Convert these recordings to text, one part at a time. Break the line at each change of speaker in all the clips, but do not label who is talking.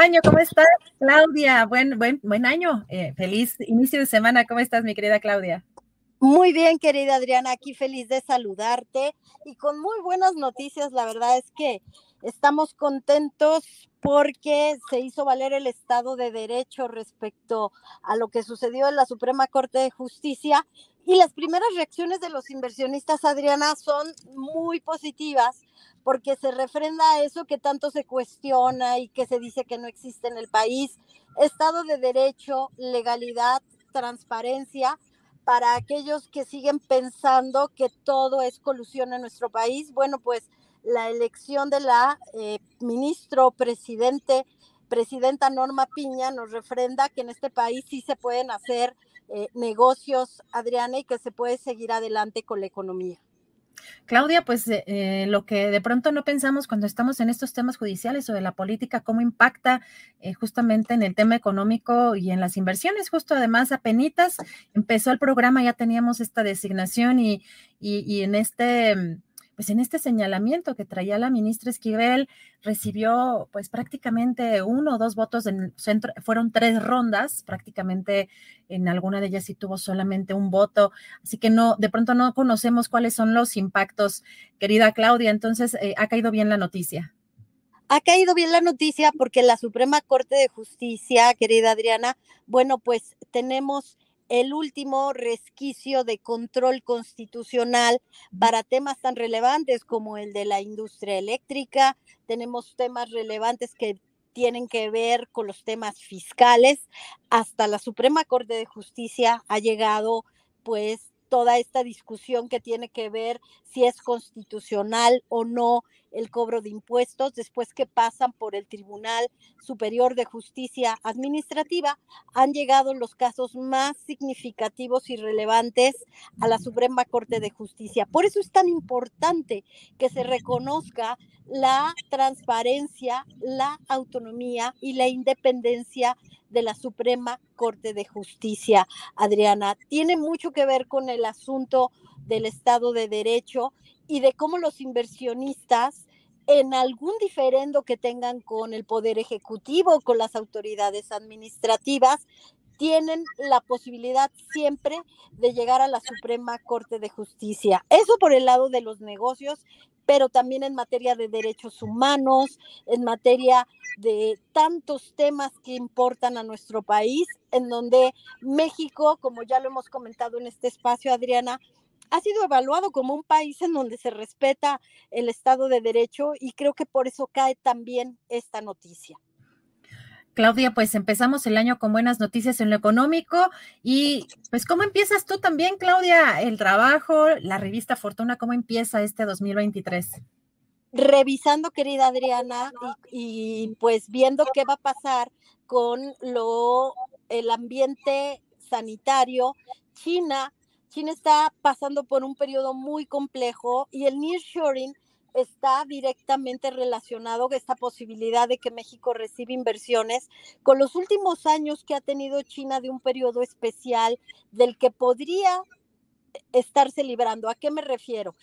Año, ¿cómo estás, Claudia? Buen, buen, buen año. Eh, feliz inicio de semana. ¿Cómo estás, mi querida Claudia?
Muy bien, querida Adriana, aquí feliz de saludarte y con muy buenas noticias. La verdad es que estamos contentos porque se hizo valer el Estado de Derecho respecto a lo que sucedió en la Suprema Corte de Justicia y las primeras reacciones de los inversionistas, Adriana, son muy positivas porque se refrenda eso que tanto se cuestiona y que se dice que no existe en el país, Estado de Derecho, legalidad, transparencia para aquellos que siguen pensando que todo es colusión en nuestro país. Bueno, pues la elección de la eh, ministro presidente, presidenta Norma Piña, nos refrenda que en este país sí se pueden hacer eh, negocios, Adriana, y que se puede seguir adelante con la economía.
Claudia, pues eh, eh, lo que de pronto no pensamos cuando estamos en estos temas judiciales o de la política, cómo impacta eh, justamente en el tema económico y en las inversiones. Justo además, apenas empezó el programa, ya teníamos esta designación y, y en este pues en este señalamiento que traía la ministra Esquivel, recibió pues prácticamente uno o dos votos en centro, fueron tres rondas, prácticamente en alguna de ellas sí tuvo solamente un voto, así que no, de pronto no conocemos cuáles son los impactos, querida Claudia, entonces eh, ha caído bien la noticia.
Ha caído bien la noticia porque la Suprema Corte de Justicia, querida Adriana, bueno, pues tenemos el último resquicio de control constitucional para temas tan relevantes como el de la industria eléctrica. Tenemos temas relevantes que tienen que ver con los temas fiscales. Hasta la Suprema Corte de Justicia ha llegado pues toda esta discusión que tiene que ver si es constitucional o no el cobro de impuestos después que pasan por el Tribunal Superior de Justicia Administrativa, han llegado los casos más significativos y relevantes a la Suprema Corte de Justicia. Por eso es tan importante que se reconozca la transparencia, la autonomía y la independencia de la Suprema Corte de Justicia, Adriana. Tiene mucho que ver con el asunto del Estado de Derecho y de cómo los inversionistas en algún diferendo que tengan con el Poder Ejecutivo, con las autoridades administrativas, tienen la posibilidad siempre de llegar a la Suprema Corte de Justicia. Eso por el lado de los negocios, pero también en materia de derechos humanos, en materia de tantos temas que importan a nuestro país, en donde México, como ya lo hemos comentado en este espacio, Adriana, ha sido evaluado como un país en donde se respeta el Estado de Derecho y creo que por eso cae también esta noticia.
Claudia, pues empezamos el año con buenas noticias en lo económico y pues ¿cómo empiezas tú también, Claudia, el trabajo, la revista Fortuna, cómo empieza este 2023?
Revisando, querida Adriana, y, y pues viendo qué va a pasar con lo el ambiente sanitario, China China está pasando por un periodo muy complejo y el nearshoring está directamente relacionado esta posibilidad de que México reciba inversiones con los últimos años que ha tenido China de un periodo especial del que podría estarse librando. ¿A qué me refiero?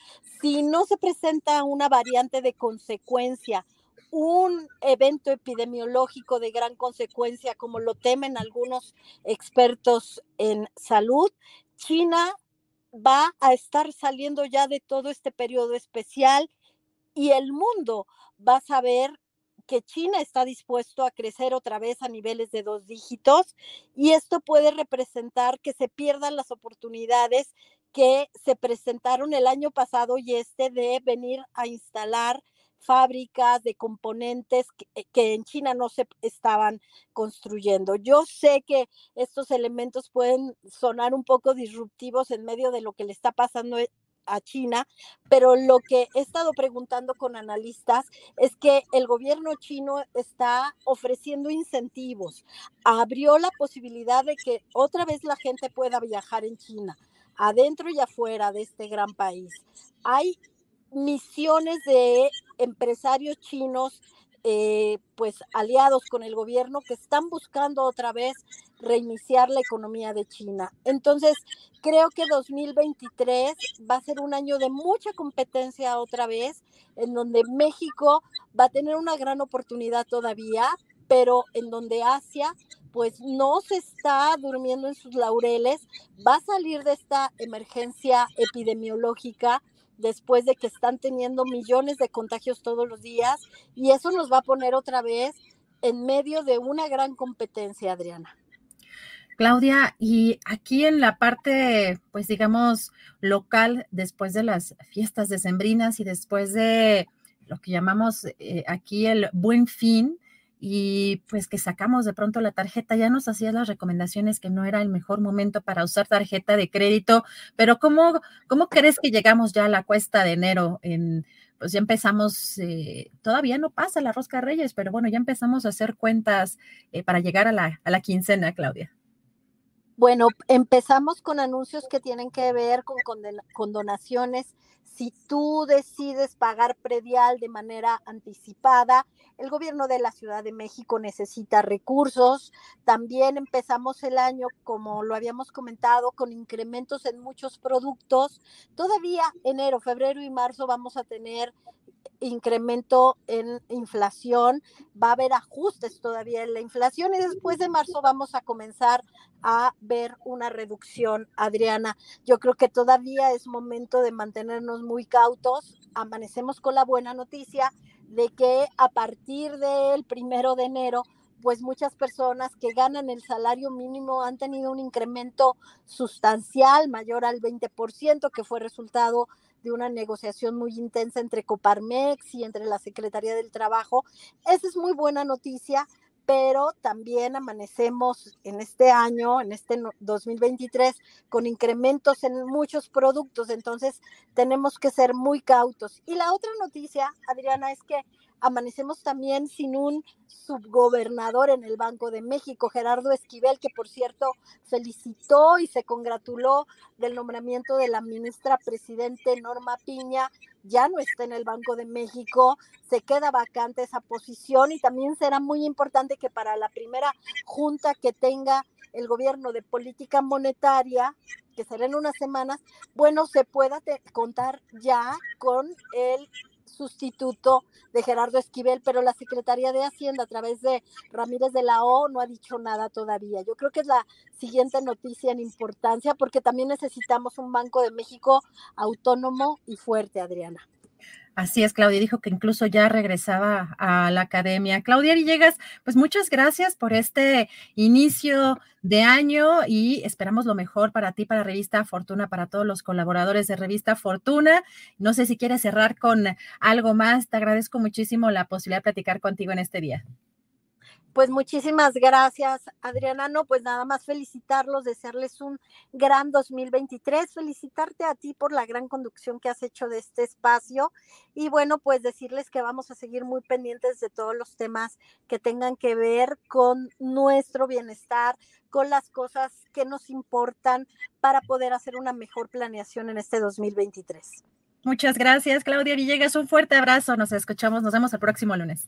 Si no se presenta una variante de consecuencia un evento epidemiológico de gran consecuencia, como lo temen algunos expertos en salud, China va a estar saliendo ya de todo este periodo especial y el mundo va a saber que China está dispuesto a crecer otra vez a niveles de dos dígitos y esto puede representar que se pierdan las oportunidades que se presentaron el año pasado y este de venir a instalar fábricas de componentes eh, que, en China no se estaban construyendo. Yo sé que estos elementos pueden sonar un poco disruptivos en medio de lo que le está pasando eh, a China, pero lo que he estado preguntando con analistas es que el gobierno chino está ofreciendo incentivos, abrió la posibilidad de que otra vez la gente pueda viajar en China, adentro y afuera de este gran país. Hay misiones de empresarios chinos eh, pues aliados con el gobierno que están buscando otra vez reiniciar la economía de China. Entonces, creo que 2023 va a ser un año de mucha competencia otra vez, en donde México va a tener una gran oportunidad todavía, pero en donde Asia pues no se está durmiendo en sus laureles, va a salir de esta emergencia epidemiológica después de que están teniendo millones de contagios todos los días y eso nos va a poner otra vez en medio de una gran competencia, Adriana.
Claudia, y aquí en la parte, pues digamos, local, después de las fiestas decembrinas y después de lo que llamamos eh, aquí el buen fin, y pues que sacamos de pronto la tarjeta, ya nos hacías las recomendaciones que no era el mejor momento para usar tarjeta de crédito, pero ¿cómo, cómo crees que llegamos ya a la cuesta de enero? En, pues ya empezamos, eh, todavía no pasa la rosca Reyes, pero bueno, ya empezamos a hacer cuentas eh, para llegar a la, a la quincena, Claudia.
Bueno, empezamos con anuncios que tienen que ver con, con, donaciones. Si tú decides pagar predial de manera anticipada, el gobierno de la Ciudad de México necesita recursos. También empezamos el año, como lo habíamos comentado, con incrementos en muchos productos. Todavía enero, febrero y marzo vamos a tener incremento en inflación, va a haber ajustes todavía en la inflación y después de marzo vamos a comenzar a ver una reducción, Adriana. Yo creo que todavía es momento de mantenernos muy cautos. Amanecemos con la buena noticia de que a partir del primero de enero pues muchas personas que ganan el salario mínimo han tenido un incremento sustancial mayor al 20%, que fue resultado de una negociación muy intensa entre Coparmex y entre la Secretaría del Trabajo. Esa es muy buena noticia, pero también amanecemos en este año, en este 2023, con incrementos en muchos productos, entonces tenemos que ser muy cautos. Y la otra noticia, Adriana, es que amanecemos también sin un subgobernador en el Banco de México, Gerardo Esquivel, que por cierto felicitó y se congratuló del nombramiento de la ministra presidente Norma Piña, ya no está en el Banco de México, se queda vacante esa posición y también será muy importante que para la primera junta que tenga el gobierno de política monetaria, que será en unas semanas, bueno, se pueda contar ya con el sustituto de Gerardo Esquivel, pero la Secretaría de Hacienda a través de Ramírez de la O no ha dicho nada todavía. Yo creo que es la siguiente noticia en importancia porque también necesitamos un Banco de México autónomo y fuerte, Adriana.
Así es, Claudia dijo que incluso ya regresaba a la academia. Claudia Villegas, pues muchas gracias por este inicio de año y esperamos lo mejor para ti, para Revista Fortuna, para todos los colaboradores de Revista Fortuna. No sé si quieres cerrar con algo más. Te agradezco muchísimo la posibilidad de platicar contigo en este día.
Pues muchísimas gracias, Adriana. No, pues nada más felicitarlos, desearles un gran 2023, felicitarte a ti por la gran conducción que has hecho de este espacio y bueno, pues decirles que vamos a seguir muy pendientes de todos los temas que tengan que ver con nuestro bienestar, con las cosas que nos importan para poder hacer una mejor planeación en este 2023.
Muchas gracias, Claudia Villegas. Un fuerte abrazo. Nos escuchamos, nos vemos el próximo lunes.